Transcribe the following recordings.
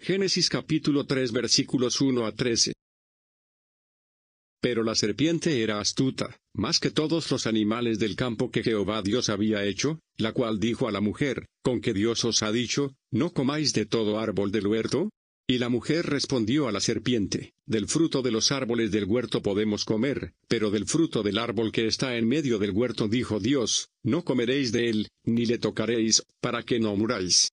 Génesis capítulo 3 versículos 1 a 13. Pero la serpiente era astuta, más que todos los animales del campo que Jehová Dios había hecho, la cual dijo a la mujer, ¿con que Dios os ha dicho, no comáis de todo árbol del huerto? Y la mujer respondió a la serpiente, Del fruto de los árboles del huerto podemos comer, pero del fruto del árbol que está en medio del huerto dijo Dios, No comeréis de él, ni le tocaréis, para que no muráis.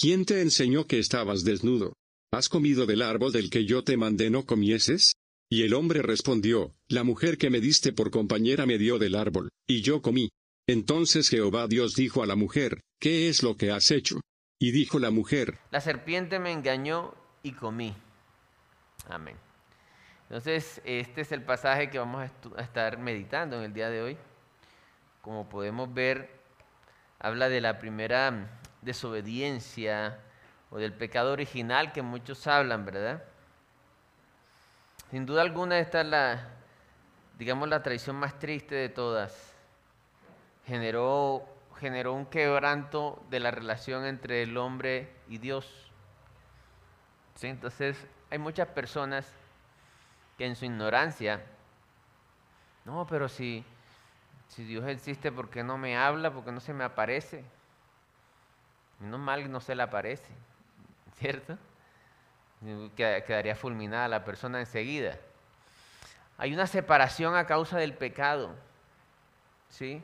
¿Quién te enseñó que estabas desnudo? ¿Has comido del árbol del que yo te mandé no comieses? Y el hombre respondió, La mujer que me diste por compañera me dio del árbol, y yo comí. Entonces Jehová Dios dijo a la mujer, ¿Qué es lo que has hecho? Y dijo la mujer, La serpiente me engañó y comí. Amén. Entonces, este es el pasaje que vamos a, estar meditando en el día de hoy. Como podemos ver, habla de la primera desobediencia o del pecado original que muchos hablan, ¿verdad? Sin duda alguna esta es la, digamos, la traición más triste de todas. Generó, generó un quebranto de la relación entre el hombre y Dios. ¿Sí? Entonces, hay muchas personas que en su ignorancia, no, pero si, si Dios existe, ¿por qué no me habla? ¿Por qué no se me aparece? Menos mal no se le aparece, ¿cierto? quedaría fulminada la persona enseguida. Hay una separación a causa del pecado, ¿sí?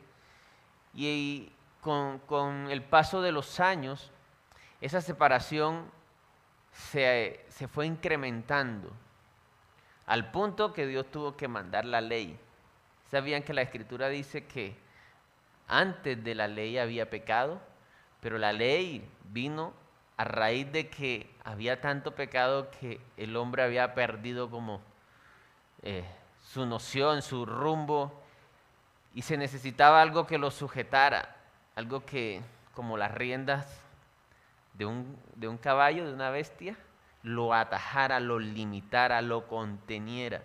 Y con, con el paso de los años, esa separación se, se fue incrementando al punto que Dios tuvo que mandar la ley. ¿Sabían que la escritura dice que antes de la ley había pecado? Pero la ley vino a raíz de que había tanto pecado que el hombre había perdido como eh, su noción, su rumbo, y se necesitaba algo que lo sujetara, algo que, como las riendas de un, de un caballo, de una bestia, lo atajara, lo limitara, lo conteniera,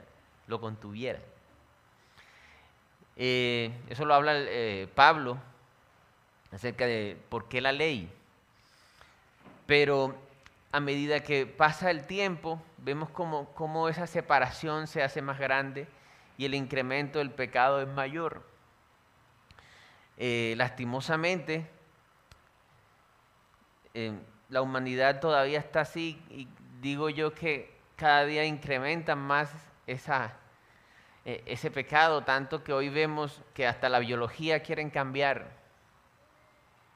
lo contuviera. Eh, eso lo habla eh, Pablo acerca de por qué la ley. Pero a medida que pasa el tiempo, vemos cómo, esa separación se hace más grande y el incremento del pecado es mayor. Eh, lastimosamente, eh, la humanidad todavía está así y digo yo que cada día incrementan más esa, eh, ese pecado, tanto que hoy vemos que hasta la biología quieren cambiar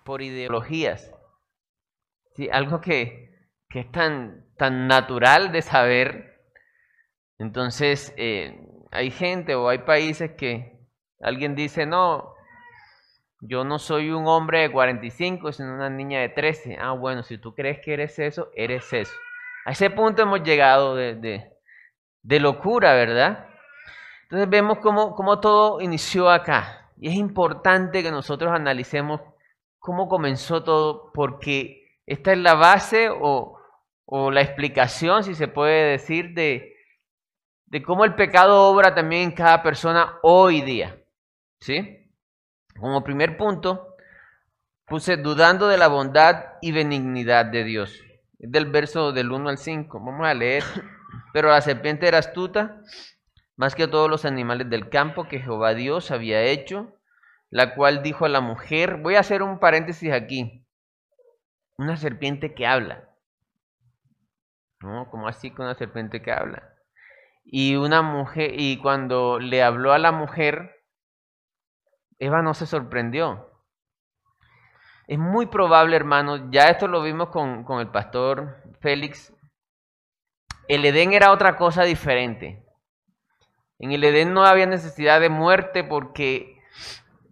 por ideologías. ¿sí? algo que, es tan, tan natural de saber. Entonces, eh, hay gente o hay países que alguien dice, no, yo no soy un hombre de 45, sino una niña de 13. Ah, bueno, si tú crees que eres eso, eres eso. A ese punto hemos llegado de, de, locura, ¿verdad? Entonces vemos cómo, cómo todo inició acá. Y es importante que nosotros analicemos cómo comenzó todo, porque esta es la base o, la explicación, si se puede decir, de, cómo el pecado obra también en cada persona hoy día. ¿Sí? Como primer punto, puse dudando de la bondad y benignidad de Dios. Es del verso del 1 al 5. Vamos a leer. Pero la serpiente era astuta, más que todos los animales del campo que Jehová Dios había hecho, la cual dijo a la mujer, voy a hacer un paréntesis aquí una serpiente que habla. ¿No? Como así con una serpiente que habla. y una mujer y cuando le habló a la mujer Eva no se sorprendió. Es muy probable, hermano, ya esto lo vimos con, con el pastor Félix, el Edén era otra cosa diferente. En el Edén no había necesidad de muerte porque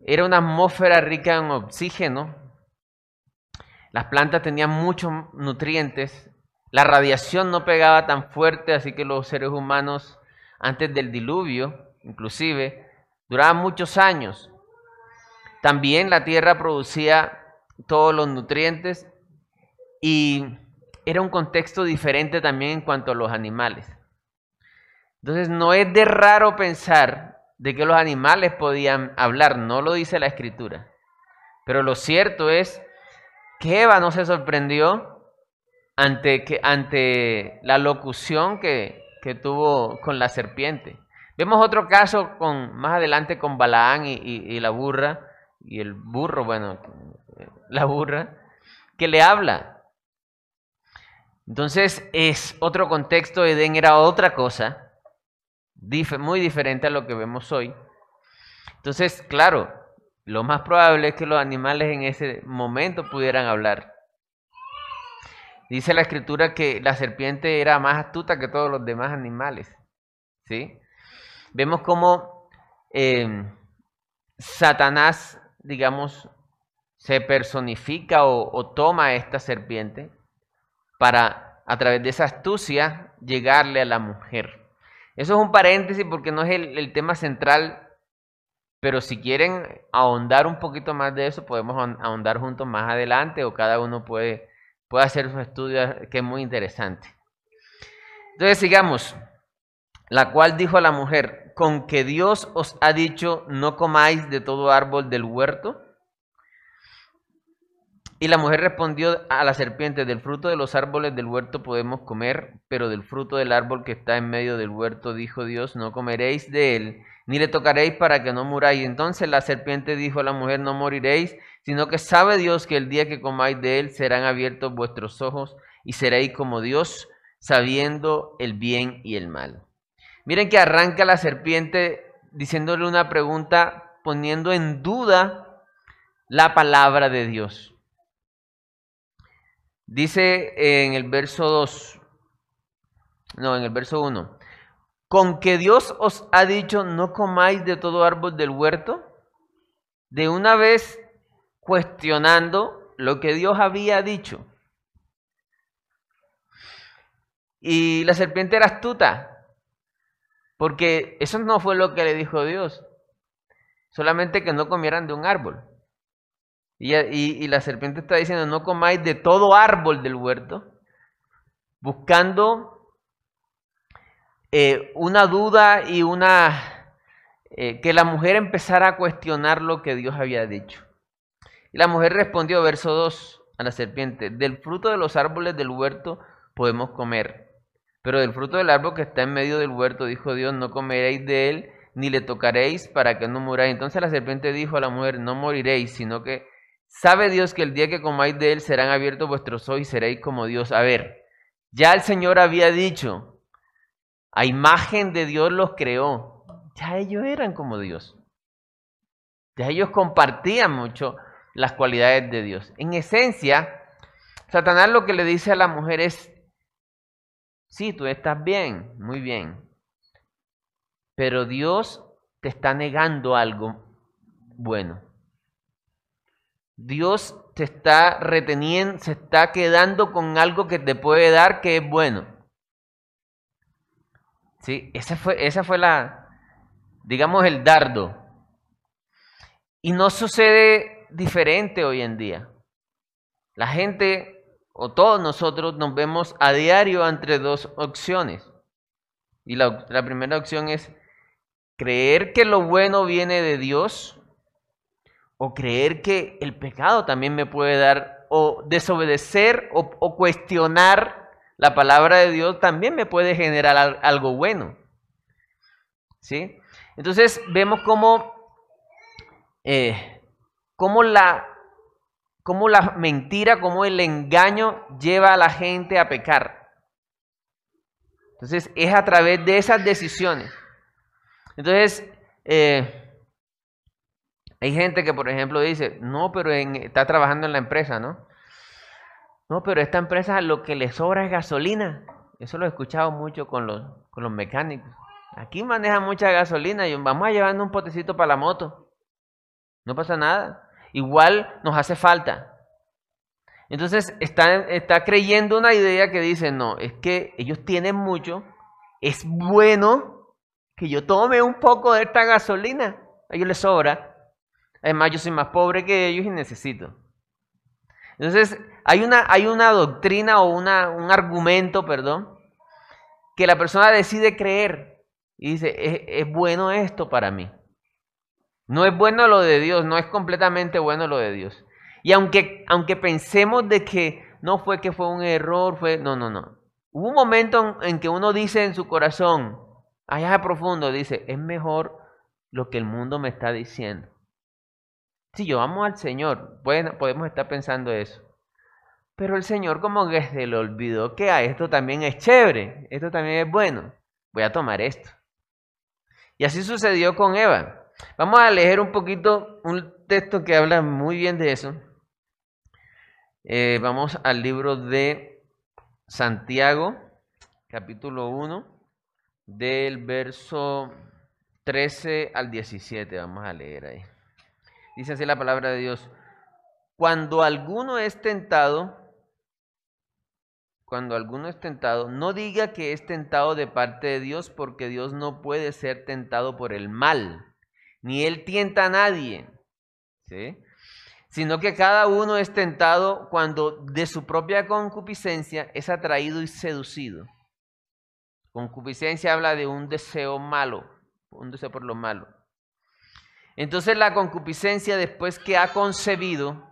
era una atmósfera rica en oxígeno. Las plantas tenían muchos nutrientes. La radiación no pegaba tan fuerte, así que los seres humanos antes del diluvio, inclusive, duraban muchos años. También la tierra producía todos los nutrientes y era un contexto diferente también en cuanto a los animales. Entonces no es de raro pensar de que los animales podían hablar, no lo dice la escritura. Pero lo cierto es que Eva no se sorprendió ante, que, ante la locución que, tuvo con la serpiente. Vemos otro caso con, más adelante con Balaán y la burra, y el burro, bueno, la burra, que le habla. Entonces es otro contexto, Edén era otra cosa, muy diferente a lo que vemos hoy. Entonces, claro, lo más probable es que los animales en ese momento pudieran hablar. Dice la escritura que la serpiente era más astuta que todos los demás animales. ¿sí? Vemos cómo eh, Satanás digamos, se personifica o, toma esta serpiente para, a través de esa astucia, llegarle a la mujer. Eso es un paréntesis porque no es el, tema central, pero si quieren ahondar un poquito más de eso, podemos ahondar juntos más adelante o cada uno puede, puede hacer su estudio que es muy interesante. Entonces sigamos, la cual dijo a la mujer, con que Dios os ha dicho, no comáis de todo árbol del huerto? Y la mujer respondió a la serpiente, del fruto de los árboles del huerto podemos comer, pero del fruto del árbol que está en medio del huerto, dijo Dios, no comeréis de él, ni le tocaréis para que no muráis. Entonces la serpiente dijo a la mujer, no moriréis, sino que sabe Dios que el día que comáis de él serán abiertos vuestros ojos y seréis como Dios, sabiendo el bien y el mal. Miren que arranca la serpiente diciéndole una pregunta, poniendo en duda la palabra de Dios. Dice en el verso 2, no, en el verso 1, con que Dios os ha dicho no comáis de todo árbol del huerto, de una vez cuestionando lo que Dios había dicho. Y la serpiente era astuta, porque eso no fue lo que le dijo Dios. Solamente que no comieran de un árbol. Y, la serpiente está diciendo, no comáis de todo árbol del huerto. Buscando eh, una duda y una... Eh, que la mujer empezara a cuestionar lo que Dios había dicho. Y la mujer respondió, verso 2, a la serpiente, del fruto de los árboles del huerto podemos comer pero del fruto del árbol que está en medio del huerto, dijo Dios, no comeréis de él, ni le tocaréis para que no muráis. Entonces la serpiente dijo a la mujer, no moriréis, sino que sabe Dios que el día que comáis de él serán abiertos vuestros ojos y seréis como Dios. A ver, ya el Señor había dicho, a imagen de Dios los creó. Ya ellos eran como Dios. Ya ellos compartían mucho las cualidades de Dios. En esencia, Satanás lo que le dice a la mujer es, Sí, tú estás bien, muy bien. Pero Dios te está negando algo bueno. Dios te está reteniendo, se está quedando con algo que te puede dar que es bueno. Sí, esa fue, esa fue la, digamos, el dardo. Y no sucede diferente hoy en día. La gente o todos nosotros nos vemos a diario entre dos opciones. Y la, primera opción es creer que lo bueno viene de Dios o creer que el pecado también me puede dar o desobedecer o, cuestionar la palabra de Dios también me puede generar algo bueno. ¿Sí? Entonces vemos cómo, eh, cómo la, cómo la mentira, cómo el engaño lleva a la gente a pecar. Entonces es a través de esas decisiones. Entonces, eh, hay gente que, por ejemplo, dice, no, pero está trabajando en la empresa, ¿no? No, pero esta empresa lo que le sobra es gasolina. Eso lo he escuchado mucho con los, con los mecánicos. Aquí maneja mucha gasolina y vamos a llevando un potecito para la moto. No pasa nada. Igual nos hace falta. Entonces está, está creyendo una idea que dice, no, es que ellos tienen mucho, es bueno que yo tome un poco de esta gasolina. A ellos les sobra. Además, yo soy más pobre que ellos y necesito. Entonces, hay una, hay una doctrina o una, un argumento, perdón, que la persona decide creer y dice, es, bueno esto para mí. No es bueno lo de Dios, no es completamente bueno lo de Dios. Y aunque, aunque pensemos de que no fue que fue un error, fue, no, no, no. Hubo un momento en, que uno dice en su corazón, allá profundo, dice, es mejor lo que el mundo me está diciendo. Si yo amo al Señor, podemos estar pensando eso. Pero el Señor como que se le olvidó que a esto también es chévere, esto también es bueno. Voy a tomar esto. Y así sucedió con Eva. Vamos a leer un poquito un texto que habla muy bien de eso. Eh, vamos al libro de Santiago, capítulo 1, del verso 13 al 17. Vamos a leer ahí. Dice así la palabra de Dios. Cuando alguno es tentado, cuando alguno es tentado, no diga que es tentado de parte de Dios, porque Dios no puede ser tentado por el mal, ni Él tienta a nadie, ¿sí? sino que cada uno es tentado cuando de su propia concupiscencia es atraído y seducido. Concupiscencia habla de un deseo malo, un deseo por lo malo. Entonces la concupiscencia después que ha concebido,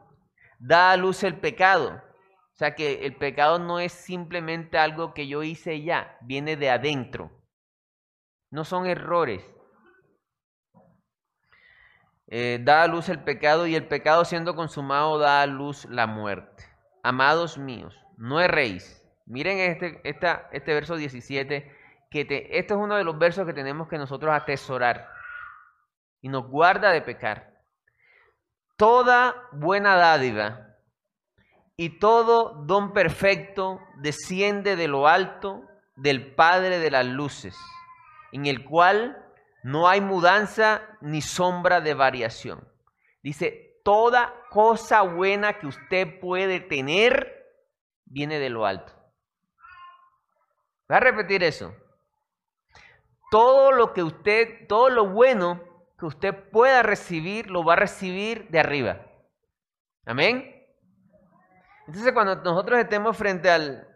da a luz el pecado o sea que el pecado no es simplemente algo que yo hice ya, viene de adentro. No son errores. Eh, da a luz el pecado y el pecado siendo consumado da a luz la muerte. Amados míos, no erréis. Miren este, esta, este verso 17, que este es uno de los versos que tenemos que nosotros atesorar y nos guarda de pecar. Toda buena dádiva y todo don perfecto desciende de lo alto del Padre de las Luces, en el cual no hay mudanza ni sombra de variación. Dice, toda cosa buena que usted puede tener viene de lo alto. Voy a repetir eso. Todo lo que usted, todo lo bueno que usted pueda recibir, lo va a recibir de arriba. Amén. Entonces cuando nosotros estemos frente al,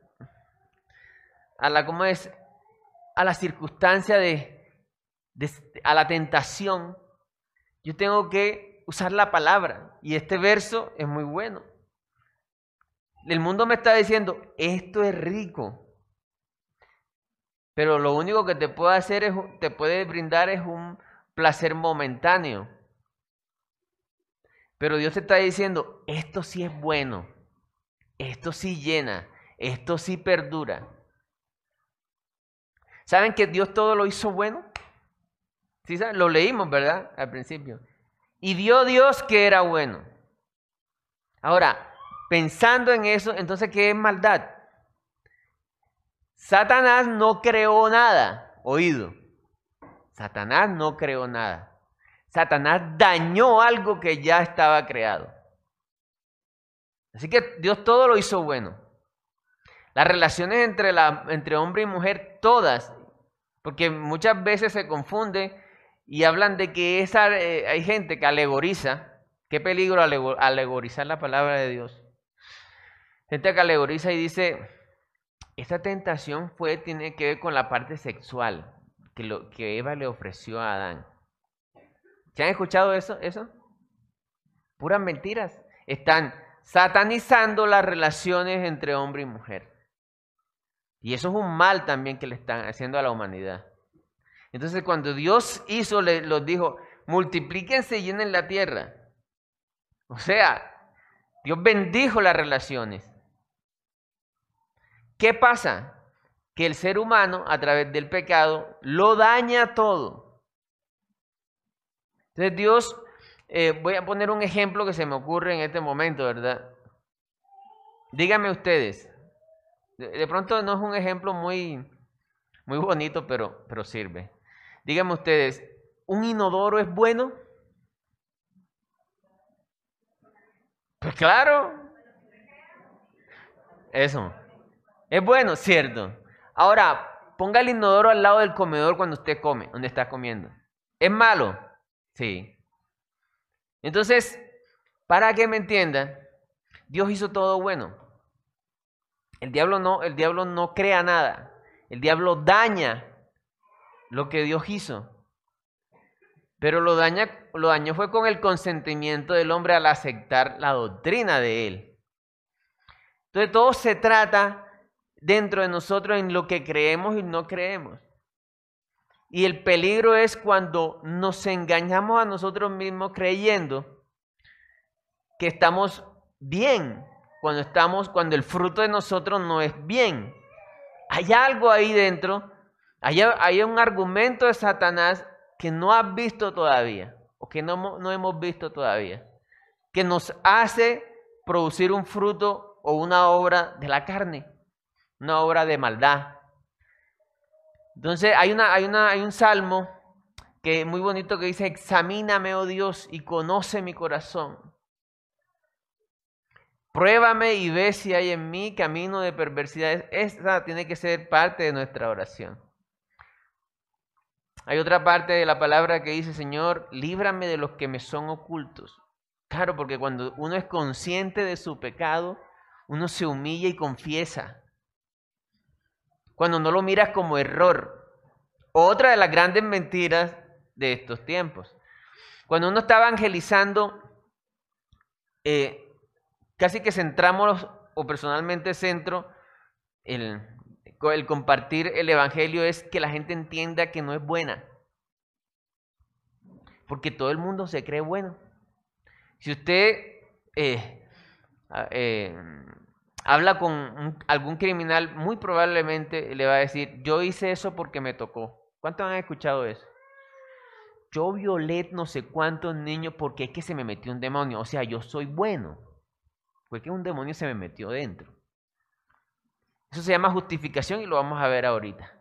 a la, ¿cómo es? A la circunstancia de, a la tentación, yo tengo que usar la palabra. Y este verso es muy bueno. El mundo me está diciendo, esto es rico. Pero lo único que te puede hacer es, te puede brindar es un placer momentáneo. Pero Dios te está diciendo, esto sí es bueno. Esto sí llena, esto sí perdura. ¿Saben que Dios todo lo hizo bueno? ¿Sí saben? Lo leímos, ¿verdad? Al principio. Y vio Dios que era bueno. Ahora, pensando en eso, entonces, ¿qué es maldad? Satanás no creó nada, oído. Satanás no creó nada. Satanás dañó algo que ya estaba creado. Así que Dios todo lo hizo bueno. Las relaciones entre, la, entre hombre y mujer, todas, porque muchas veces se confunde y hablan de que esa, eh, hay gente que alegoriza. Qué peligro alegorizar la palabra de Dios. Gente que alegoriza y dice, esta tentación fue, tiene que ver con la parte sexual que, Eva le ofreció a Adán. ¿Se han escuchado eso? eso? Puras mentiras. Están satanizando las relaciones entre hombre y mujer. Y eso es un mal también que le están haciendo a la humanidad. Entonces cuando Dios hizo, le, los dijo, multiplíquense y llenen la tierra. O sea, Dios bendijo las relaciones. ¿Qué pasa? Que el ser humano, a través del pecado, lo daña todo. Entonces Dios, eh, voy a poner un ejemplo que se me ocurre en este momento, ¿verdad? Díganme ustedes, de, pronto no es un ejemplo muy, muy bonito, pero, pero sirve. Díganme ustedes, ¿un inodoro es bueno? Pues claro. Eso. Es bueno, cierto. Ahora, ponga el inodoro al lado del comedor cuando usted come, donde está comiendo. ¿Es malo? Sí. Entonces, para que me entiendan, Dios hizo todo bueno. El diablo no, el diablo no crea nada. El diablo daña lo que Dios hizo. Pero lo, daña, lo dañó fue con el consentimiento del hombre al aceptar la doctrina de él. Entonces todo se trata dentro de nosotros en lo que creemos y no creemos. Y el peligro es cuando nos engañamos a nosotros mismos creyendo que estamos bien, cuando estamos, cuando el fruto de nosotros no es bien. Hay algo ahí dentro, hay, un argumento de Satanás que no has visto todavía, o que no, no hemos visto todavía, que nos hace producir un fruto o una obra de la carne, una obra de maldad. Entonces hay, una, hay, una, hay un salmo que muy bonito que dice, examíname, oh Dios, y conoce mi corazón. Pruébame y ve si hay en mí camino de perversidad. Esa tiene que ser parte de nuestra oración. Hay otra parte de la palabra que dice, Señor, líbrame de los que me son ocultos. Claro, porque cuando uno es consciente de su pecado, uno se humilla y confiesa. Cuando no lo miras como error. Otra de las grandes mentiras de estos tiempos. Cuando uno está evangelizando, eh, casi que centramos, o personalmente centro, el, compartir el Evangelio es que la gente entienda que no es buena. Porque todo el mundo se cree bueno. Si usted eh, eh, habla con algún criminal, muy probablemente le va a decir, yo hice eso porque me tocó. ¿Cuántos han escuchado eso? Yo violé no sé cuántos niños porque es que se me metió un demonio. O sea, yo soy bueno. Fue que un demonio se me metió dentro. Eso se llama justificación y lo vamos a ver ahorita.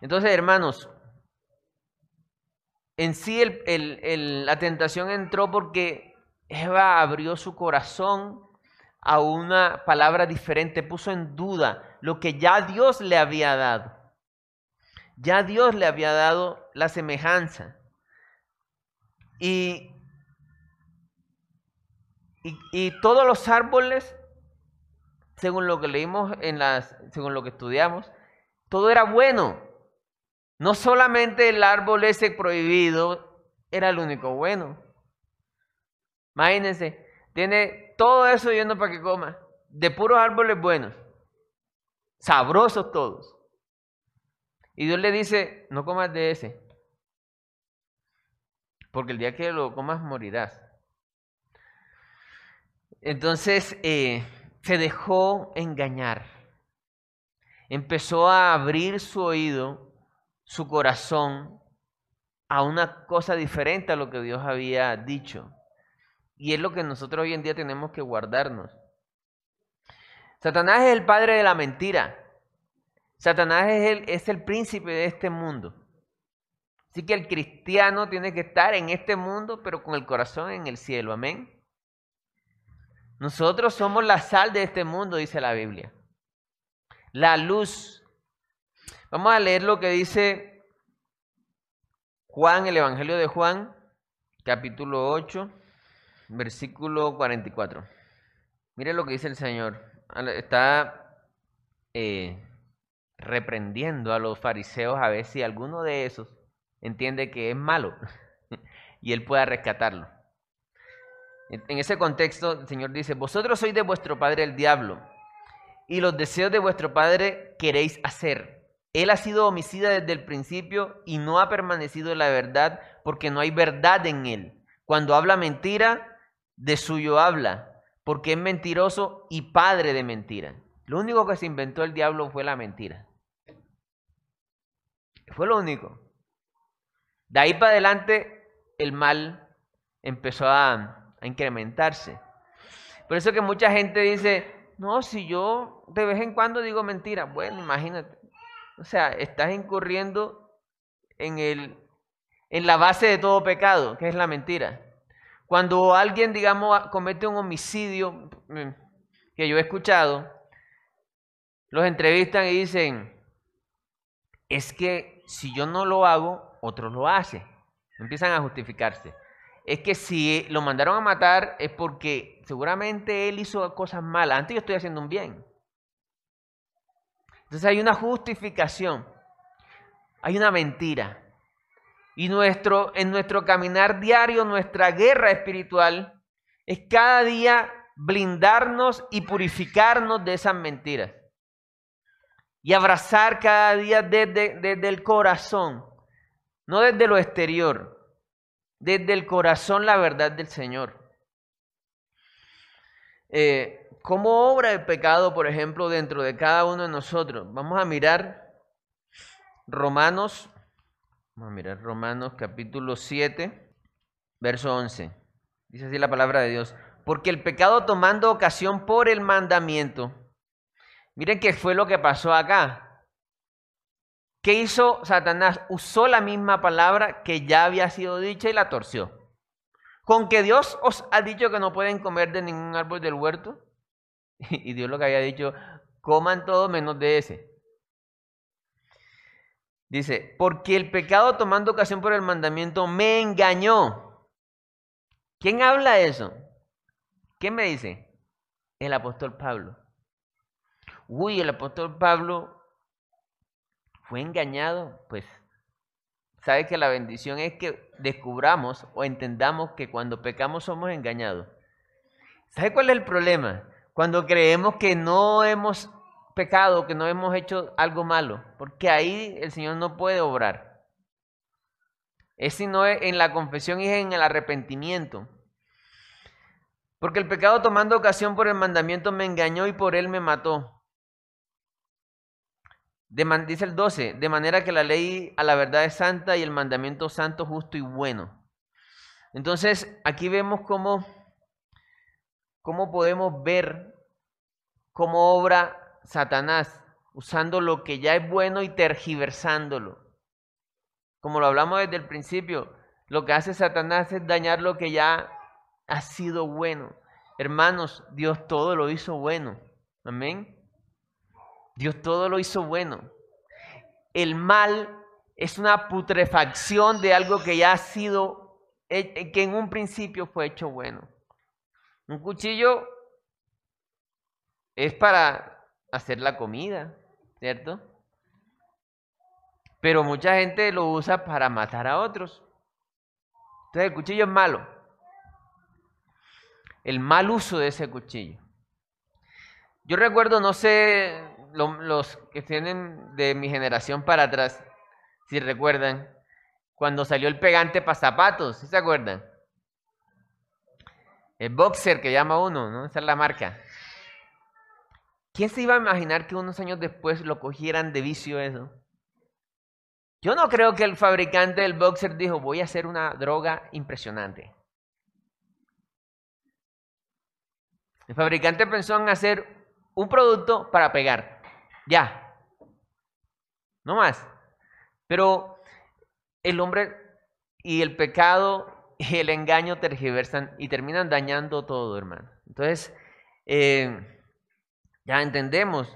Entonces, hermanos, en sí la tentación entró porque Eva abrió su corazón a una palabra diferente, puso en duda lo que ya Dios le había dado. Ya Dios le había dado la semejanza. Y y, todos los árboles, según lo que leímos en las, según lo que estudiamos, todo era bueno. No solamente el árbol ese prohibido era el único bueno. Imagínense, tiene todo eso yendo para que coma, de puros árboles buenos, sabrosos todos. Y Dios le dice, no comas de ese, porque el día que lo comas morirás. Entonces eh, se dejó engañar. Empezó a abrir su oído, su corazón, a una cosa diferente a lo que Dios había dicho. Y es lo que nosotros hoy en día tenemos que guardarnos. Satanás es el padre de la mentira. Satanás es el, es el príncipe de este mundo. Así que el cristiano tiene que estar en este mundo, pero con el corazón en el cielo. Amén. Nosotros somos la sal de este mundo, dice la Biblia. La luz. Vamos a leer lo que dice Juan, el Evangelio de Juan, capítulo 8, versículo 44. Mire lo que dice el Señor. Está eh, reprendiendo a los fariseos a ver si alguno de esos entiende que es malo y él pueda rescatarlo. En ese contexto, el Señor dice, vosotros sois de vuestro padre el diablo, y los deseos de vuestro padre queréis hacer. Él ha sido homicida desde el principio y no ha permanecido en la verdad porque no hay verdad en él. Cuando habla mentira, de suyo habla, porque es mentiroso y padre de mentira. Lo único que se inventó el diablo fue la mentira. Fue lo único. De ahí para adelante el mal empezó a, a incrementarse. Por eso que mucha gente dice, no, si yo de vez en cuando digo mentira, bueno, imagínate. O sea, estás incurriendo en, el, en la base de todo pecado, que es la mentira. Cuando alguien, digamos, comete un homicidio, mm, que yo he escuchado, los entrevistan y dicen, es que si yo no lo hago, otro lo hace. Empiezan a justificarse. Es que si lo mandaron a matar es porque seguramente él hizo cosas malas. Antes yo estoy haciendo un bien. Entonces hay una justificación. Hay una mentira. Y nuestro, en nuestro caminar diario, nuestra guerra espiritual, es cada día blindarnos y purificarnos de esas mentiras y abrazar cada día desde, el corazón, no desde lo exterior, desde el corazón la verdad del Señor. Eh, ¿Cómo obra el pecado, por ejemplo, dentro de cada uno de nosotros? Vamos a mirar Romanos, vamos a mirar Romanos capítulo 7, verso 11. Dice así la palabra de Dios. Porque el pecado tomando ocasión por el mandamiento, Miren qué fue lo que pasó acá. ¿Qué hizo Satanás? Usó la misma palabra que ya había sido dicha y la torció. Con que Dios os ha dicho que no pueden comer de ningún árbol del huerto. Y Dios lo que había dicho, coman todo menos de ese. Dice, porque el pecado tomando ocasión por el mandamiento me engañó. ¿Quién habla eso? ¿Quién me dice? El apóstol Pablo uy, el apóstol Pablo fue engañado, pues sabe que la bendición es que descubramos o entendamos que cuando pecamos somos engañados. ¿Sabe cuál es el problema? Cuando creemos que no hemos pecado, que no hemos hecho algo malo, porque ahí el Señor no puede obrar. Es sino en la confesión y en el arrepentimiento. Porque el pecado tomando ocasión por el mandamiento me engañó y por él me mató dice el 12, de manera que la ley a la verdad es santa y el mandamiento santo, justo y bueno. Entonces, aquí vemos cómo, cómo podemos ver cómo obra Satanás, usando lo que ya es bueno y tergiversándolo. Como lo hablamos desde el principio, lo que hace Satanás es dañar lo que ya ha sido bueno. Hermanos, Dios todo lo hizo bueno. Amén. Dios todo lo hizo bueno. El mal es una putrefacción de algo que ya ha sido, que en un principio fue hecho bueno. Un cuchillo es para hacer la comida, ¿cierto? Pero mucha gente lo usa para matar a otros. Entonces el cuchillo es malo. El mal uso de ese cuchillo. Yo recuerdo, no sé, los que tienen de mi generación para atrás, si recuerdan, cuando salió el pegante para zapatos, ¿sí se acuerdan? El boxer que llama uno, ¿no? Esa es la marca. ¿Quién se iba a imaginar que unos años después lo cogieran de vicio eso? Yo no creo que el fabricante del boxer dijo, voy a hacer una droga impresionante. El fabricante pensó en hacer un producto para pegar. Ya. No más. Pero el hombre y el pecado y el engaño tergiversan y terminan dañando todo, hermano. Entonces, eh, ya entendemos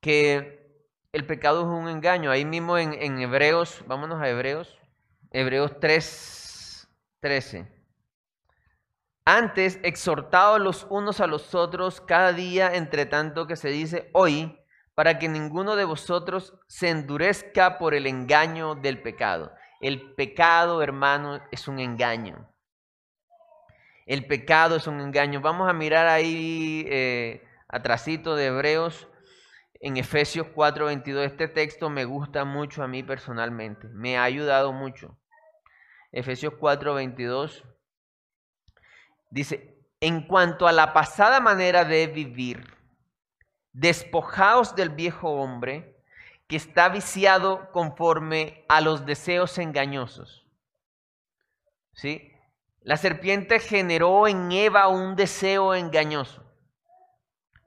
que el pecado es un engaño. Ahí mismo en, en Hebreos, vámonos a Hebreos, Hebreos 3, 13. Antes, exhortados los unos a los otros cada día, entre tanto que se dice hoy, para que ninguno de vosotros se endurezca por el engaño del pecado. El pecado, hermano, es un engaño. El pecado es un engaño. Vamos a mirar ahí eh, atrásito de Hebreos en Efesios 4:22. Este texto me gusta mucho a mí personalmente. Me ha ayudado mucho. Efesios 4:22. Dice, en cuanto a la pasada manera de vivir, despojaos del viejo hombre que está viciado conforme a los deseos engañosos. ¿Sí? La serpiente generó en Eva un deseo engañoso.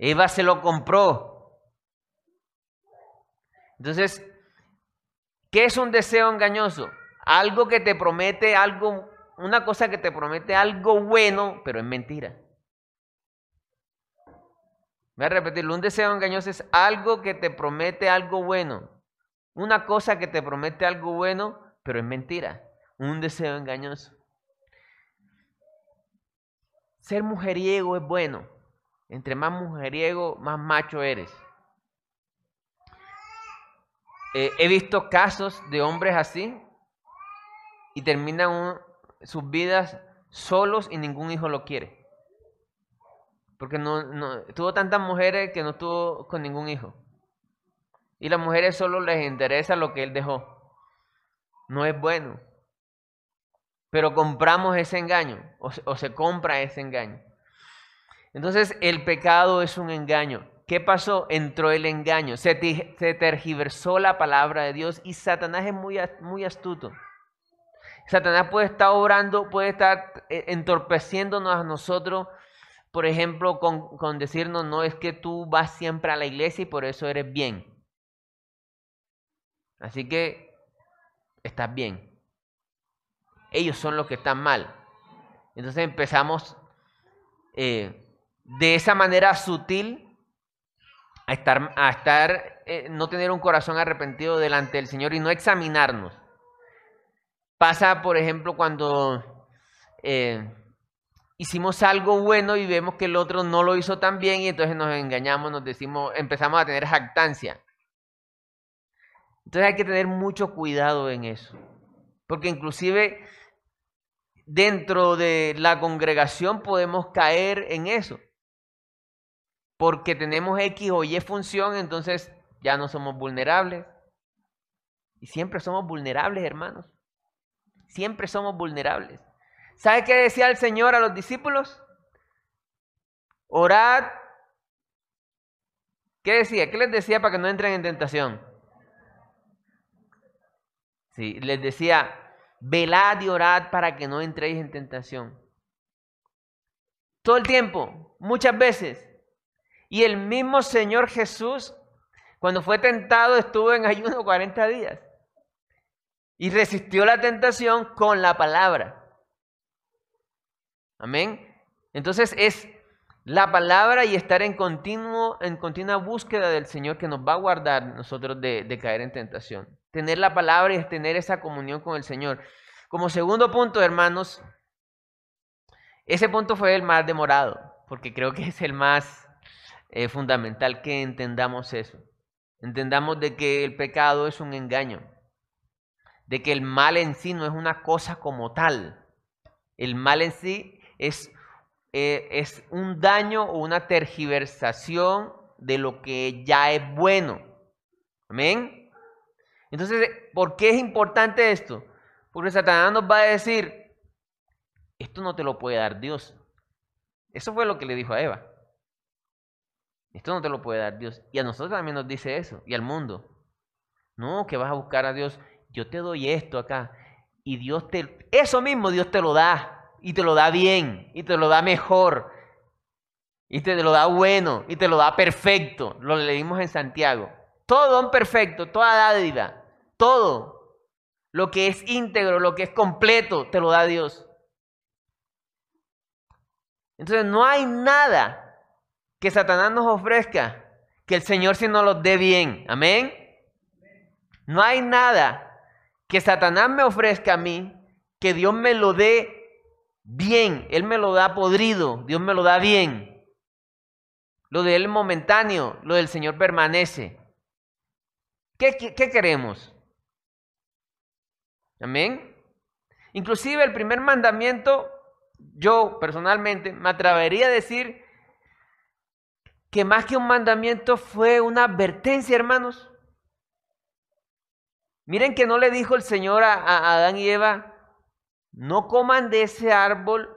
Eva se lo compró. Entonces, ¿qué es un deseo engañoso? Algo que te promete algo, una cosa que te promete algo bueno, pero es mentira. Voy a repetirlo, un deseo engañoso es algo que te promete algo bueno. Una cosa que te promete algo bueno, pero es mentira. Un deseo engañoso. Ser mujeriego es bueno. Entre más mujeriego, más macho eres. Eh, he visto casos de hombres así y terminan sus vidas solos y ningún hijo lo quiere. Porque no, tuvo tantas mujeres que no estuvo con ningún hijo. Y las mujeres solo les interesa lo que él dejó. No es bueno. Pero compramos ese engaño o, se compra ese engaño. Entonces el pecado es un engaño. ¿Qué pasó? Entró el engaño. Se, tergiversó la palabra de Dios y Satanás es muy, astuto. Satanás puede estar obrando, puede estar eh, entorpeciéndonos a nosotros, por ejemplo, con, con decirnos, no es que tú vas siempre a la iglesia y por eso eres bien. Así que estás bien ellos son los que están mal. Entonces empezamos eh, de esa manera sutil a estar, a estar eh, no tener un corazón arrepentido delante del Señor y no examinarnos. Pasa, por ejemplo, cuando eh, hicimos algo bueno y vemos que el otro no lo hizo tan bien y entonces nos engañamos, nos decimos, empezamos a tener jactancia. Entonces hay que tener mucho cuidado en eso. Porque inclusive dentro de la congregación podemos caer en eso. Porque tenemos X o Y función, entonces ya no somos vulnerables. Y siempre somos vulnerables, hermanos. Siempre somos vulnerables. ¿Sabe qué decía el Señor a los discípulos? Orad. ¿Qué decía? ¿Qué les decía para que no entren en tentación? Sí, les decía, velad y orad para que no entréis en tentación. Todo el tiempo, muchas veces. Y el mismo Señor Jesús, cuando fue tentado, estuvo en ayuno 40 días. Y resistió la tentación con la palabra. Amén. Entonces es la palabra y estar en, continuo, en continua búsqueda del Señor que nos va a guardar nosotros de, de caer en tentación. Tener la palabra y tener esa comunión con el Señor. Como segundo punto, hermanos, ese punto fue el más demorado, porque creo que es el más eh, fundamental que entendamos eso. Entendamos de que el pecado es un engaño, de que el mal en sí no es una cosa como tal. El mal en sí es, eh, es un daño o una tergiversación de lo que ya es bueno. Amén. Entonces, ¿por qué es importante esto? Porque Satanás nos va a decir, esto no te lo puede dar Dios. Eso fue lo que le dijo a Eva. Esto no te lo puede dar Dios. Y a nosotros también nos dice eso, y al mundo. No, que vas a buscar a Dios. Yo te doy esto acá. Y Dios te... Eso mismo Dios te lo da. Y te lo da bien. Y te lo da mejor. Y te lo da bueno. Y te lo da perfecto. Lo leímos en Santiago. Todo don perfecto, toda dádiva todo. Lo que es íntegro, lo que es completo, te lo da Dios. Entonces no hay nada que Satanás nos ofrezca que el Señor si no lo dé bien. Amén. No hay nada que Satanás me ofrezca a mí que Dios me lo dé bien. Él me lo da podrido, Dios me lo da bien. Lo de Él momentáneo, lo del Señor permanece. ¿Qué, qué, qué queremos? Amén. Inclusive el primer mandamiento, yo personalmente me atrevería a decir que más que un mandamiento fue una advertencia, hermanos. Miren que no le dijo el Señor a, Adán y Eva, no coman de ese árbol,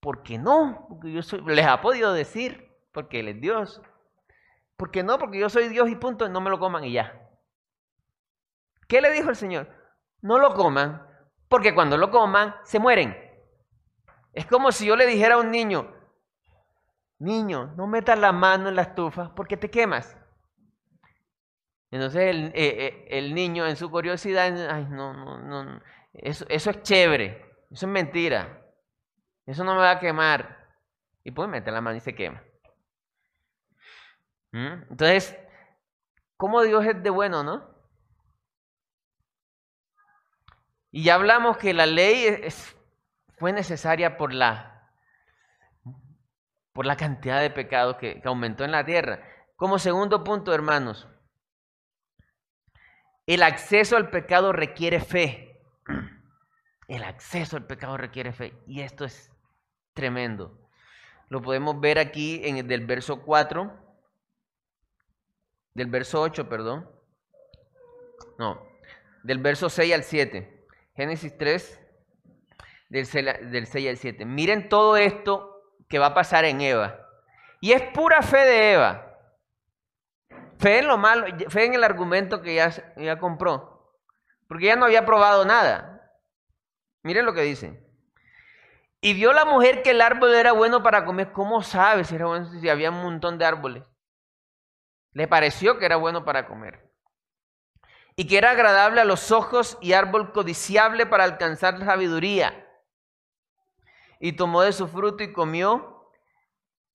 porque no, porque yo soy, les ha podido decir, porque Él es Dios. ¿Por qué no? Porque yo soy Dios y punto, no me lo coman y ya. ¿Qué le dijo el Señor? No lo coman, porque cuando lo coman, se mueren. Es como si yo le dijera a un niño, niño, no metas la mano en la estufa porque te quemas. Entonces el, eh, eh, niño en su curiosidad, ay, no, no, no, eso, eso es chévere, eso es mentira, eso no me va a quemar. Y pues mete la mano y se quema. ¿Mm? Entonces, ¿cómo Dios es de bueno, no? Y ya hablamos que la ley es, fue necesaria por la, por la cantidad de pecados que, que aumentó en la tierra. Como segundo punto, hermanos, el acceso al pecado requiere fe. El acceso al pecado requiere fe. Y esto es tremendo. Lo podemos ver aquí en el del verso 4, del verso 8, perdón. No, del verso 6 al 7. Génesis 3, del 6, al 7. Miren todo esto que va a pasar en Eva. Y es pura fe de Eva. Fe en lo malo, fe en el argumento que ya, ya compró. Porque ya no había probado nada. Miren lo que dice. Y vio la mujer que el árbol era bueno para comer. ¿Cómo sabe si era bueno si había un montón de árboles? Le pareció que era bueno para comer. Y que era agradable a los ojos y árbol codiciable para alcanzar la sabiduría. Y tomó de su fruto y comió.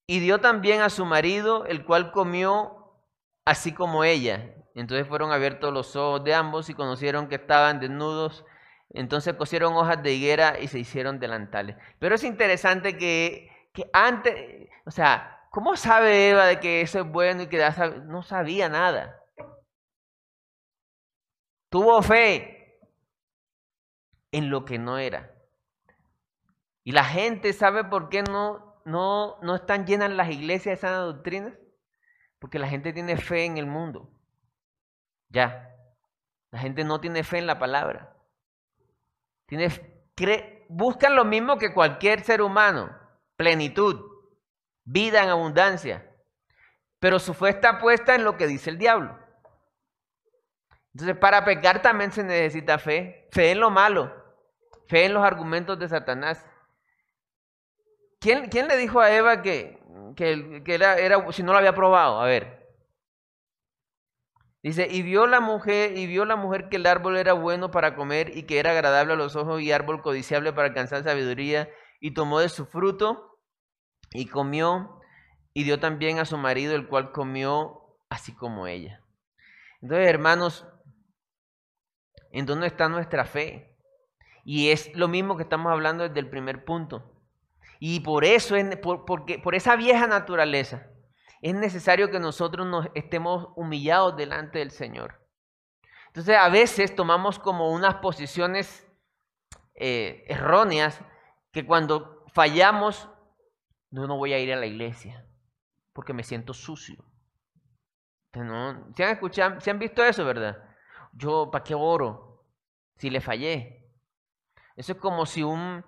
Y dio también a su marido, el cual comió así como ella. Entonces fueron abiertos los ojos de ambos y conocieron que estaban desnudos entonces cosieron hojas de higuera y se hicieron delantales. Pero es interesante que, antes, o sea, ¿cómo sabe Eva de que eso es bueno y que no sabía nada? Tuvo fe en lo que no era. Y la gente sabe por qué no, no, no están llenas las iglesias de sanas doctrinas. Porque la gente tiene fe en el mundo. Ya. La gente no tiene fe en la palabra buscan lo mismo que cualquier ser humano, plenitud, vida en abundancia, pero su fe está puesta en lo que dice el diablo. Entonces, para pecar también se necesita fe, fe en lo malo, fe en los argumentos de Satanás. ¿Quién, quién le dijo a Eva que, que, era, era, si no lo había probado? A ver, Dice, y vio la mujer, y vio la mujer que el árbol era bueno para comer y que era agradable a los ojos y árbol codiciable para alcanzar sabiduría, y tomó de su fruto y comió, y dio también a su marido, el cual comió así como ella. Entonces, hermanos, ¿en dónde está nuestra fe? Y es lo mismo que estamos hablando desde el primer punto. Y por eso, porque, por esa vieja naturaleza, es necesario que nosotros nos estemos humillados delante del Señor. Entonces a veces tomamos como unas posiciones eh, erróneas que cuando fallamos, no, no voy a ir a la iglesia porque me siento sucio. ¿No? ¿Se han escuchado, se han visto eso, verdad? Yo, ¿para qué oro si le fallé? Eso es como si un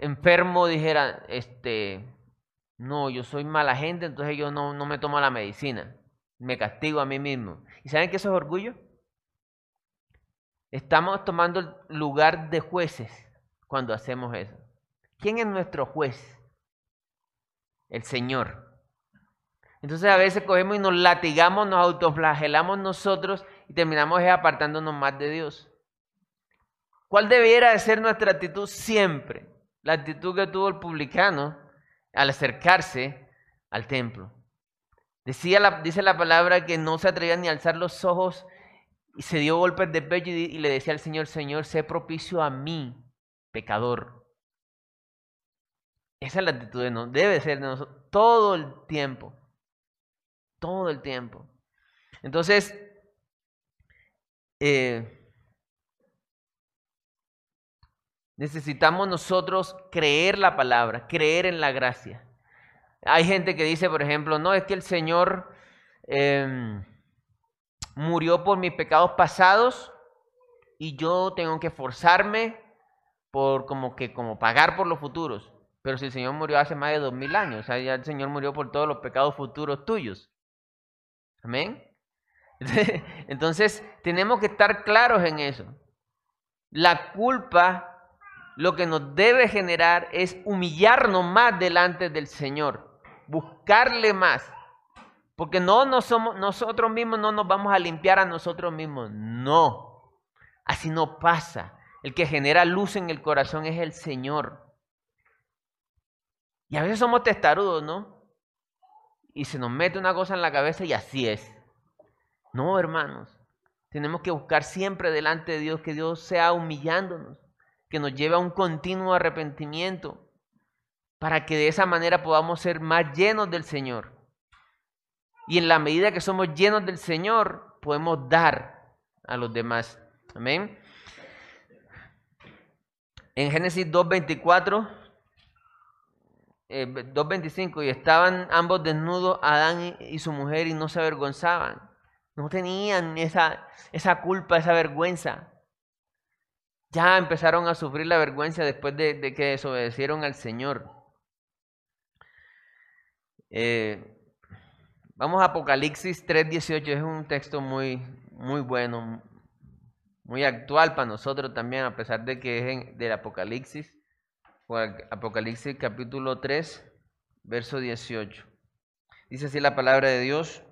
enfermo dijera, este, no, yo soy mala gente, entonces yo no, no me tomo la medicina. Me castigo a mí mismo. ¿Y saben qué eso es orgullo? Estamos tomando el lugar de jueces cuando hacemos eso. ¿Quién es nuestro juez? El Señor. Entonces a veces cogemos y nos latigamos, nos autoflagelamos nosotros y terminamos apartándonos más de Dios. ¿Cuál debiera de ser nuestra actitud siempre? La actitud que tuvo el publicano al acercarse al templo. Decía la, dice la palabra que no se atrevía ni a alzar los ojos y se dio golpes de pecho y, le decía al Señor, Señor, sé propicio a mí, pecador. Esa es la actitud de nosotros, debe ser de nosotros todo el tiempo, todo el tiempo. Entonces, eh, Necesitamos nosotros creer la palabra, creer en la gracia. Hay gente que dice, por ejemplo, no, es que el Señor em, murió por mis pecados pasados y yo tengo que forzarme por como que como pagar por los futuros. Pero si el Señor murió hace más de dos mil años, o sea, ya el Señor murió por todos los pecados futuros tuyos. Amén. Entonces, tenemos que estar claros en eso. La culpa lo que nos debe generar es humillarnos más delante del Señor, buscarle más. Porque no, no somos, nosotros mismos no nos vamos a limpiar a nosotros mismos. No. Así no pasa. El que genera luz en el corazón es el Señor. Y a veces somos testarudos, ¿no? Y se nos mete una cosa en la cabeza y así es. No, hermanos. Tenemos que buscar siempre delante de Dios que Dios sea humillándonos, que nos lleve a un continuo arrepentimiento, para que de esa manera podamos ser más llenos del Señor. Y en la medida que somos llenos del Señor, podemos dar a los demás. Amén. En Génesis 2.24, 2.25, eh, y estaban ambos desnudos, Adán y su mujer, y no se avergonzaban. No tenían esa, esa culpa, esa vergüenza. Ya empezaron a sufrir la vergüenza después de, que desobedecieron al Señor. Eh, vamos a Apocalipsis 3.18, es un texto muy, muy bueno, muy actual para nosotros también, a pesar de que es del Apocalipsis. Apocalipsis capítulo 3, verso 18. Dice así la palabra de Dios.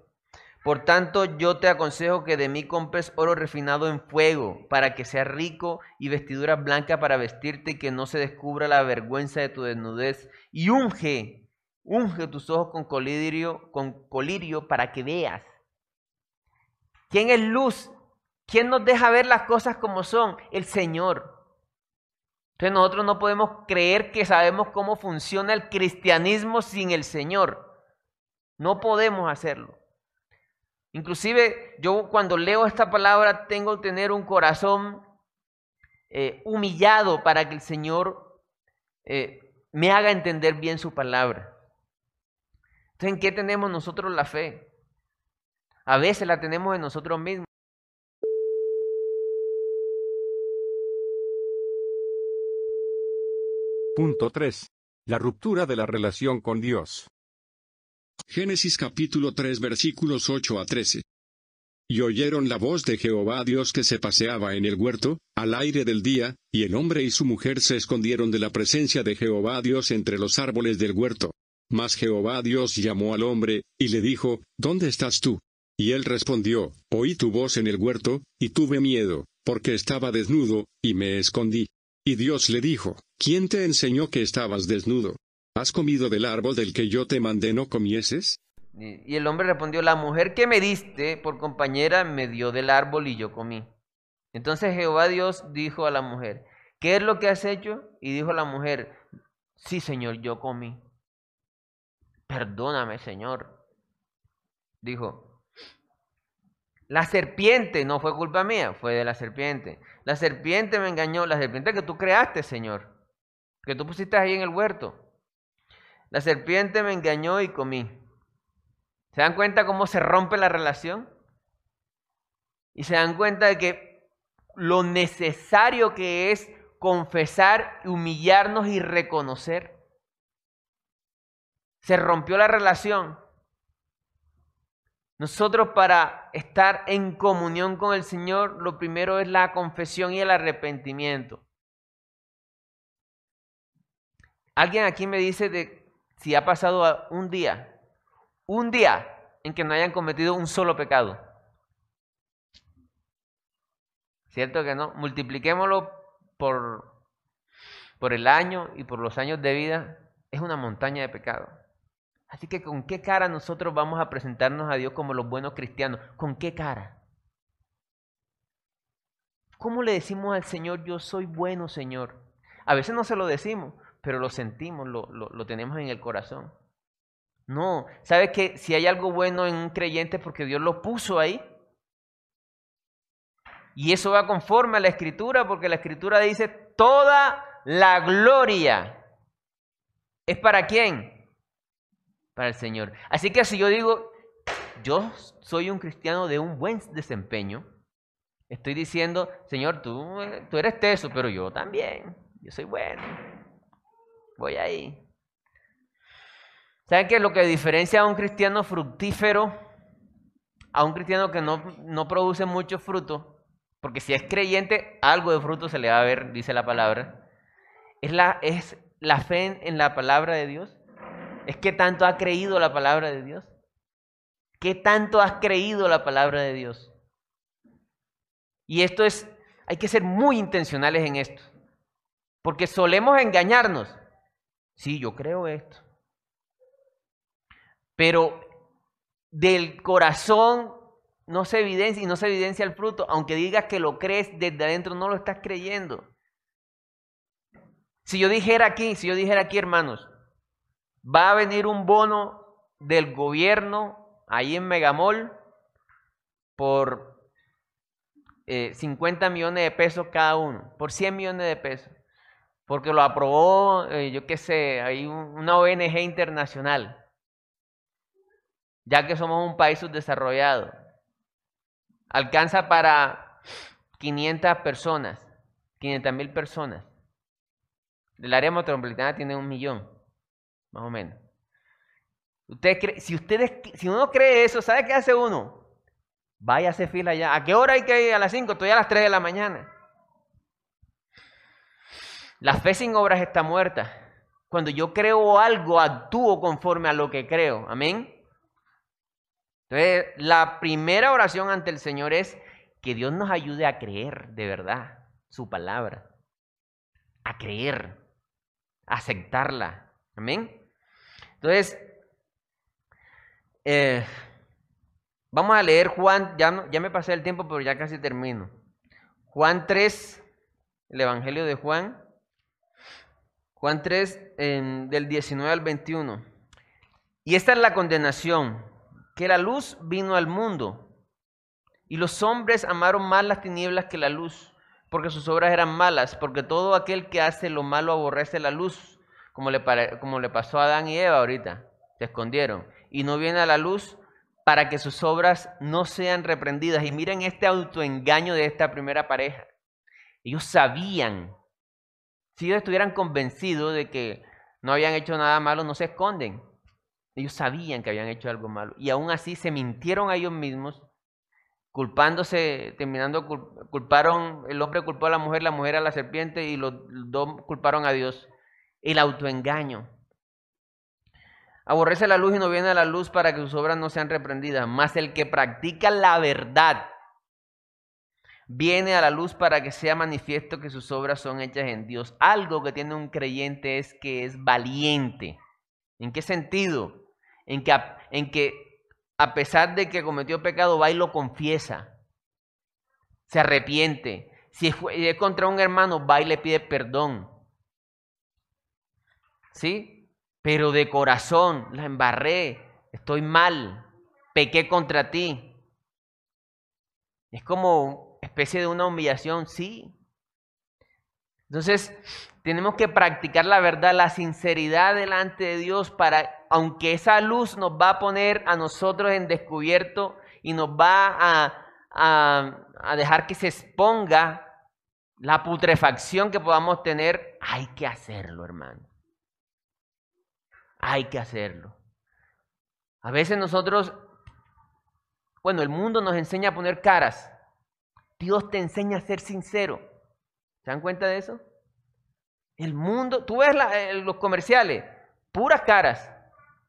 Por tanto, yo te aconsejo que de mí compres oro refinado en fuego, para que sea rico, y vestidura blanca para vestirte, y que no se descubra la vergüenza de tu desnudez. Y unge, unge tus ojos con colirio, con colirio para que veas. ¿Quién es luz? ¿Quién nos deja ver las cosas como son? El Señor. Entonces nosotros no podemos creer que sabemos cómo funciona el cristianismo sin el Señor. No podemos hacerlo. Inclusive yo cuando leo esta palabra tengo que tener un corazón eh, humillado para que el Señor eh, me haga entender bien su palabra. Entonces, ¿en qué tenemos nosotros la fe? A veces la tenemos en nosotros mismos. Punto 3. La ruptura de la relación con Dios. Génesis capítulo 3 versículos 8 a 13. Y oyeron la voz de Jehová Dios que se paseaba en el huerto, al aire del día, y el hombre y su mujer se escondieron de la presencia de Jehová Dios entre los árboles del huerto. Mas Jehová Dios llamó al hombre, y le dijo, ¿Dónde estás tú? Y él respondió, Oí tu voz en el huerto, y tuve miedo, porque estaba desnudo, y me escondí. Y Dios le dijo, ¿Quién te enseñó que estabas desnudo? ¿Has comido del árbol del que yo te mandé no comieses? Y el hombre respondió, la mujer que me diste por compañera me dio del árbol y yo comí. Entonces Jehová Dios dijo a la mujer, ¿qué es lo que has hecho? Y dijo la mujer, sí Señor, yo comí. Perdóname Señor. Dijo, la serpiente no fue culpa mía, fue de la serpiente. La serpiente me engañó, la serpiente que tú creaste Señor, que tú pusiste ahí en el huerto. La serpiente me engañó y comí. ¿Se dan cuenta cómo se rompe la relación? Y se dan cuenta de que lo necesario que es confesar, humillarnos y reconocer. Se rompió la relación. Nosotros para estar en comunión con el Señor, lo primero es la confesión y el arrepentimiento. Alguien aquí me dice de si ha pasado un día, un día en que no hayan cometido un solo pecado. ¿Cierto que no? Multipliquémoslo por, por el año y por los años de vida. Es una montaña de pecado. Así que ¿con qué cara nosotros vamos a presentarnos a Dios como los buenos cristianos? ¿Con qué cara? ¿Cómo le decimos al Señor, yo soy bueno, Señor? A veces no se lo decimos, pero lo sentimos, lo, lo, tenemos en el corazón. No, ¿sabes que si hay algo bueno en un creyente porque Dios lo puso ahí? Y eso va conforme a la escritura, porque la escritura dice, toda la gloria es para quién? Para el Señor. Así que si yo digo, yo soy un cristiano de un buen desempeño, estoy diciendo, Señor, tú, tú eres teso, pero yo también, yo soy bueno voy ahí. ¿Saben que lo que diferencia a un cristiano fructífero a un cristiano que no, no produce mucho fruto, porque si es creyente, algo de fruto se le va a ver, dice la palabra, es la, es la fe en la palabra de Dios. Es que tanto ha creído la palabra de Dios. ¿Qué tanto has creído la palabra de Dios? Y esto es, hay que ser muy intencionales en esto. Porque solemos engañarnos. Sí, yo creo esto. Pero del corazón no se evidencia y no se evidencia el fruto. Aunque digas que lo crees, desde adentro no lo estás creyendo. Si yo dijera aquí, si yo dijera aquí, hermanos, va a venir un bono del gobierno ahí en Megamol por 50 eh, millones de pesos cada uno, por 100 millones de pesos, porque lo aprobó, eh, yo qué sé, hay una ONG internacional, ya que somos un país subdesarrollado. Alcanza para 500 personas, 500 mil personas. El área metropolitana tiene un millón, más o menos si, ustedes, si uno cree eso, ¿sabe qué hace uno? Hacer fila ya. ¿A qué hora hay que ir? A las 5, estoy a las 3 de la mañana. La fe sin obras está muerta. Cuando yo creo algo, actúo conforme a lo que creo. Amén. Entonces, la primera oración ante el Señor es que Dios nos ayude a creer de verdad su palabra. A creer, a aceptarla. Amén. Entonces, eh, vamos a leer Juan, ya, ya me pasé el tiempo, pero ya casi termino. Juan 3, el Evangelio de Juan. Juan 3, del 19 al 21. Y esta es la condenación, que la luz vino al mundo. Y los hombres amaron más las tinieblas que la luz, porque sus obras eran malas, porque todo aquel que hace lo malo aborrece la luz, como le, como le pasó a Adán y Eva ahorita, se escondieron y no viene a la luz para que sus obras no sean reprendidas. Y miren este autoengaño de esta primera pareja. Ellos sabían, si ellos estuvieran convencidos de que no habían hecho nada malo, no se esconden. Ellos sabían que habían hecho algo malo. Y aún así se mintieron a ellos mismos, culpándose, terminando, culparon, el hombre culpó a la mujer, la mujer a la serpiente y los dos culparon a Dios. El autoengaño. Aborrece la luz y no viene a la luz para que sus obras no sean reprendidas. Mas el que practica la verdad viene a la luz para que sea manifiesto que sus obras son hechas en Dios. Algo que tiene un creyente es que es valiente. ¿En qué sentido? En que, en que a pesar de que cometió pecado, va y lo confiesa. Se arrepiente. Si es contra un hermano, va y le pide perdón. ¿Sí? pero de corazón la embarré, estoy mal, pequé contra ti. Es como especie de una humillación, sí. Entonces, tenemos que practicar la verdad, la sinceridad delante de Dios para, aunque esa luz nos va a poner a nosotros en descubierto y nos va a, a, dejar que se exponga la putrefacción que podamos tener, hay que hacerlo, hermano hay que hacerlo. A veces nosotros, bueno, el mundo nos enseña a poner caras. Dios te enseña a ser sincero. ¿Se dan cuenta de eso? El mundo, tú ves eh, los comerciales, puras caras,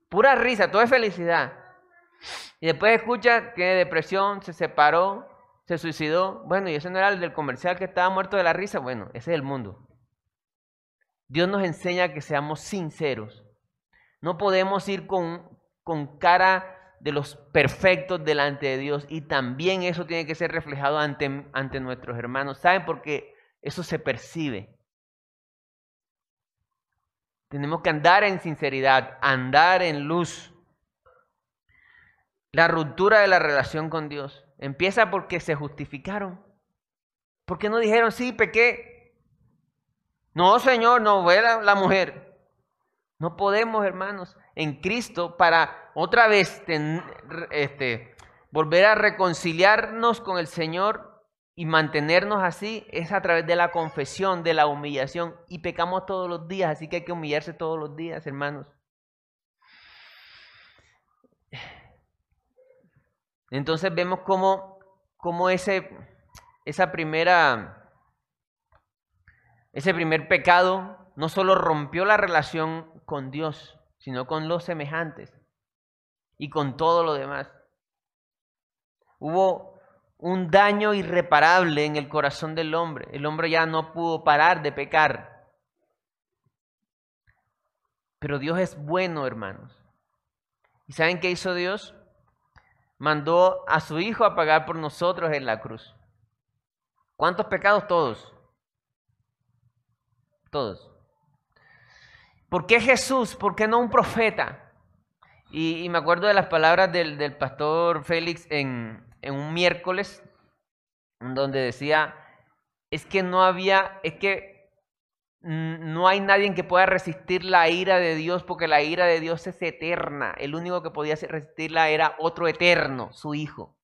pura risa, todo es felicidad. Y después escucha, tiene depresión, se separó, se suicidó. Bueno, y ese no era el del comercial que estaba muerto de la risa. Bueno, ese es el mundo. Dios nos enseña que seamos sinceros. No podemos ir con, con cara de los perfectos delante de Dios y también eso tiene que ser reflejado ante, ante nuestros hermanos. ¿Saben? Porque eso se percibe. Tenemos que andar en sinceridad, andar en luz. La ruptura de la relación con Dios empieza porque se justificaron. Porque no dijeron, sí, pequé. No, Señor, no, fue la mujer. No podemos, hermanos, en Cristo para otra vez este, volver a reconciliarnos con el Señor y mantenernos así es a través de la confesión, de la humillación. Y pecamos todos los días, así que hay que humillarse todos los días, hermanos. Entonces vemos cómo, cómo ese, esa primera, ese primer pecado no solo rompió la relación con Dios, sino con los semejantes y con todo lo demás. Hubo un daño irreparable en el corazón del hombre. El hombre ya no pudo parar de pecar. Pero Dios es bueno, hermanos. ¿Y saben qué hizo Dios? Mandó a su Hijo a pagar por nosotros en la cruz. ¿Cuántos pecados? Todos. Todos. ¿Por qué Jesús? ¿Por qué no un profeta? Y, me acuerdo de las palabras del, pastor Félix en, en, un miércoles, donde decía, es que no había, es que no hay nadie que pueda resistir la ira de Dios, porque la ira de Dios es eterna. El único que podía resistirla era otro eterno, su Hijo.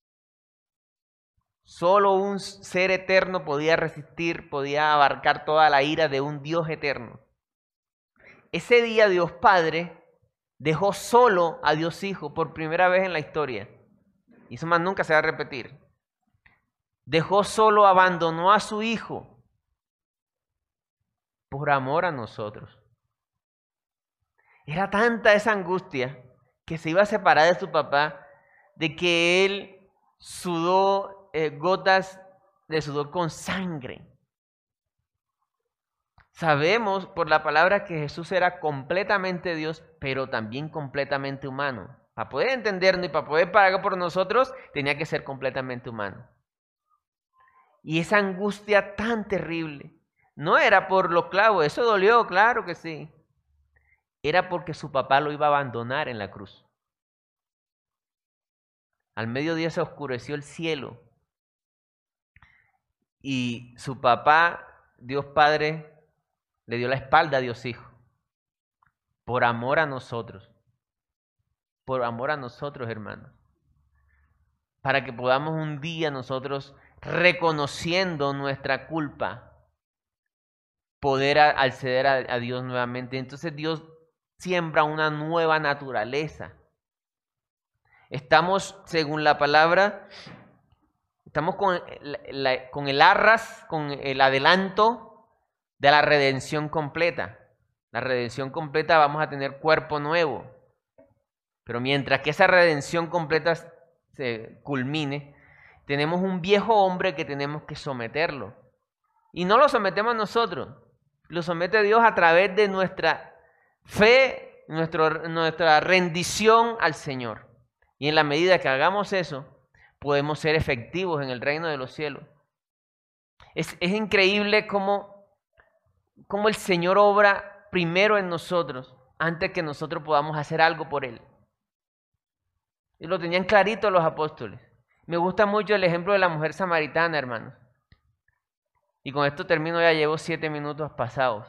Solo un ser eterno podía resistir, podía abarcar toda la ira de un Dios eterno. Ese día Dios Padre dejó solo a Dios Hijo por primera vez en la historia. Y eso más nunca se va a repetir. Dejó solo, abandonó a su Hijo por amor a nosotros. Era tanta esa angustia que se iba a separar de su papá, de que él sudó eh, gotas de sudor con sangre. Sabemos por la palabra que Jesús era completamente Dios, pero también completamente humano. Para poder entendernos y para poder pagar por nosotros, tenía que ser completamente humano. Y esa angustia tan terrible, no era por los clavos, eso dolió, claro que sí. Era porque su papá lo iba a abandonar en la cruz. Al mediodía se oscureció el cielo. Y su papá, Dios Padre, le dio la espalda a Dios Hijo. Por amor a nosotros. Por amor a nosotros, hermanos. Para que podamos un día nosotros, reconociendo nuestra culpa, poder acceder a, Dios nuevamente. Entonces Dios siembra una nueva naturaleza. Estamos, según la palabra, estamos con, con el arras, con el adelanto de la redención completa. La redención completa vamos a tener cuerpo nuevo. Pero mientras que esa redención completa se culmine, tenemos un viejo hombre que tenemos que someterlo. Y no lo sometemos nosotros, lo somete Dios a través de nuestra fe, nuestra rendición al Señor. Y en la medida que hagamos eso, podemos ser efectivos en el reino de los cielos. Es, es increíble cómo cómo el Señor obra primero en nosotros antes que nosotros podamos hacer algo por Él. Y lo tenían clarito los apóstoles. Me gusta mucho el ejemplo de la mujer samaritana, hermanos. Y con esto termino, ya llevo siete minutos pasados.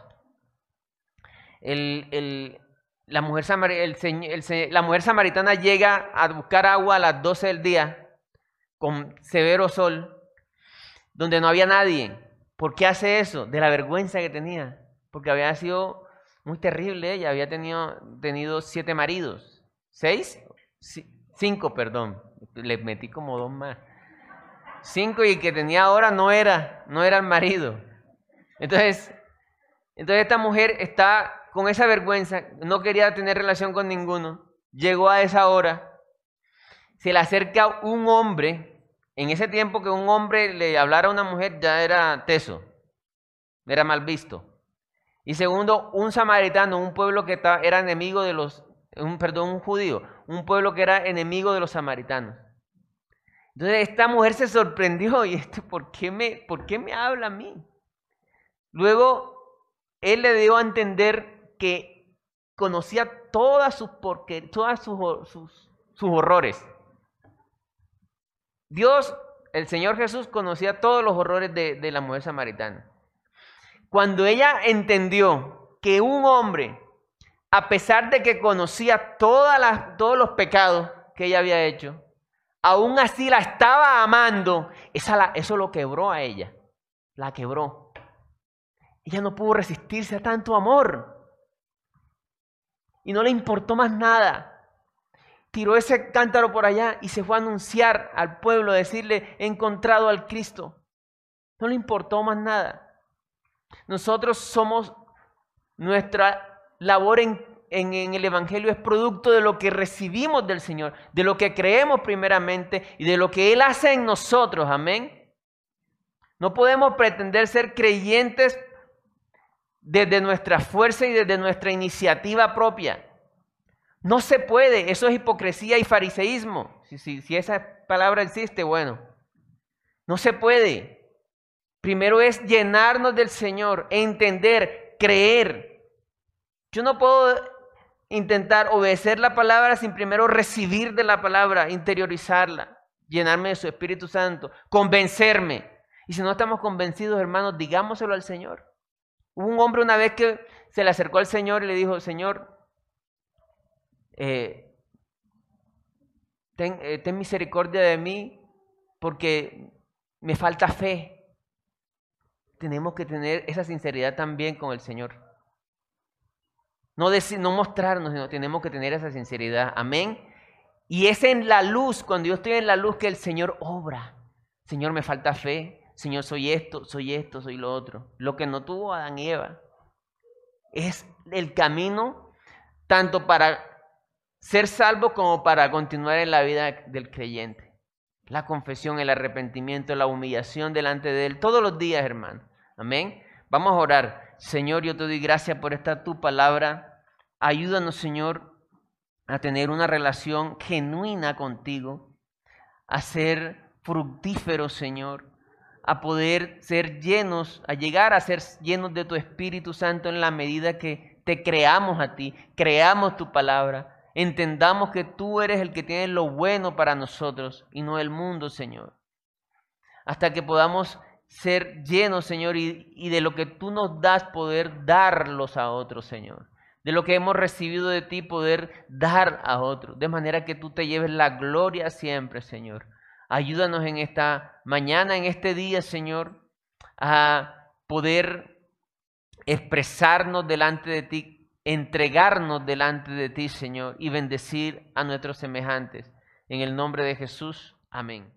la, mujer samaritana llega a buscar agua a las 12 del día con severo sol, donde no había nadie. ¿Por qué hace eso? De la vergüenza que tenía. Porque había sido muy terrible ella. Había tenido, tenido siete maridos. ¿Seis? cinco, perdón. Le metí como dos más. Cinco y el que tenía ahora no era, no era el marido. Entonces, entonces esta mujer está con esa vergüenza, no quería tener relación con ninguno. Llegó a esa hora. Se le acerca un hombre en ese tiempo que un hombre le hablara a una mujer ya era teso, era mal visto. Y segundo, un samaritano, un pueblo que era enemigo de los, perdón, un judío, un pueblo que era enemigo de los samaritanos. Entonces esta mujer se sorprendió y esto, ¿por qué me, por qué me habla a mí? Luego él le dio a entender que conocía todas sus, porque, todas sus, sus, sus horrores. Dios, el Señor Jesús, conocía todos los horrores de, la mujer samaritana. Cuando ella entendió que un hombre, a pesar de que conocía todos los pecados que ella había hecho, aún así la estaba amando, eso lo quebró a ella, la quebró. Ella no pudo resistirse a tanto amor. Y no le importó más nada. Tiró ese cántaro por allá y se fue a anunciar al pueblo, decirle, he encontrado al Cristo. No le importó más nada. Nosotros somos, nuestra labor en, en, el Evangelio es producto de lo que recibimos del Señor, de lo que creemos primeramente y de lo que Él hace en nosotros. Amén. No podemos pretender ser creyentes desde nuestra fuerza y desde nuestra iniciativa propia. No se puede, eso es hipocresía y fariseísmo. Si, si, esa palabra existe, bueno, no se puede. Primero es llenarnos del Señor, entender, creer. Yo no puedo intentar obedecer la palabra sin primero recibir de la palabra, interiorizarla, llenarme de su Espíritu Santo, convencerme. Y si no estamos convencidos, hermanos, digámoselo al Señor. Hubo un hombre una vez que se le acercó al Señor y le dijo, Señor, eh, ten, eh, ten misericordia de mí porque me falta fe. Tenemos que tener esa sinceridad también con el Señor. No, decir, no mostrarnos, sino tenemos que tener esa sinceridad. Amén. Y es en la luz, cuando yo estoy en la luz, que el Señor obra. Señor, me falta fe. Señor, soy esto, soy esto, soy lo otro. Lo que no tuvo Adán y Eva. Es el camino tanto para ser salvo como para continuar en la vida del creyente. La confesión, el arrepentimiento, la humillación delante de Él, todos los días, hermano. Amén. Vamos a orar. Señor, yo te doy gracias por esta tu palabra. Ayúdanos, Señor, a tener una relación genuina contigo, a ser fructíferos, Señor, a poder ser llenos, a llegar a ser llenos de tu Espíritu Santo en la medida que te creamos a ti, creamos tu palabra, entendamos que tú eres el que tiene lo bueno para nosotros y no el mundo, Señor. Hasta que podamos ser llenos, Señor, y, y de lo que tú nos das, poder darlos a otros, Señor de lo que hemos recibido de ti, poder dar a otros, de manera que tú te lleves la gloria siempre, Señor. Ayúdanos en esta mañana, en este día, Señor, a poder expresarnos delante de ti, entregarnos delante de ti, Señor, y bendecir a nuestros semejantes. En el nombre de Jesús. Amén.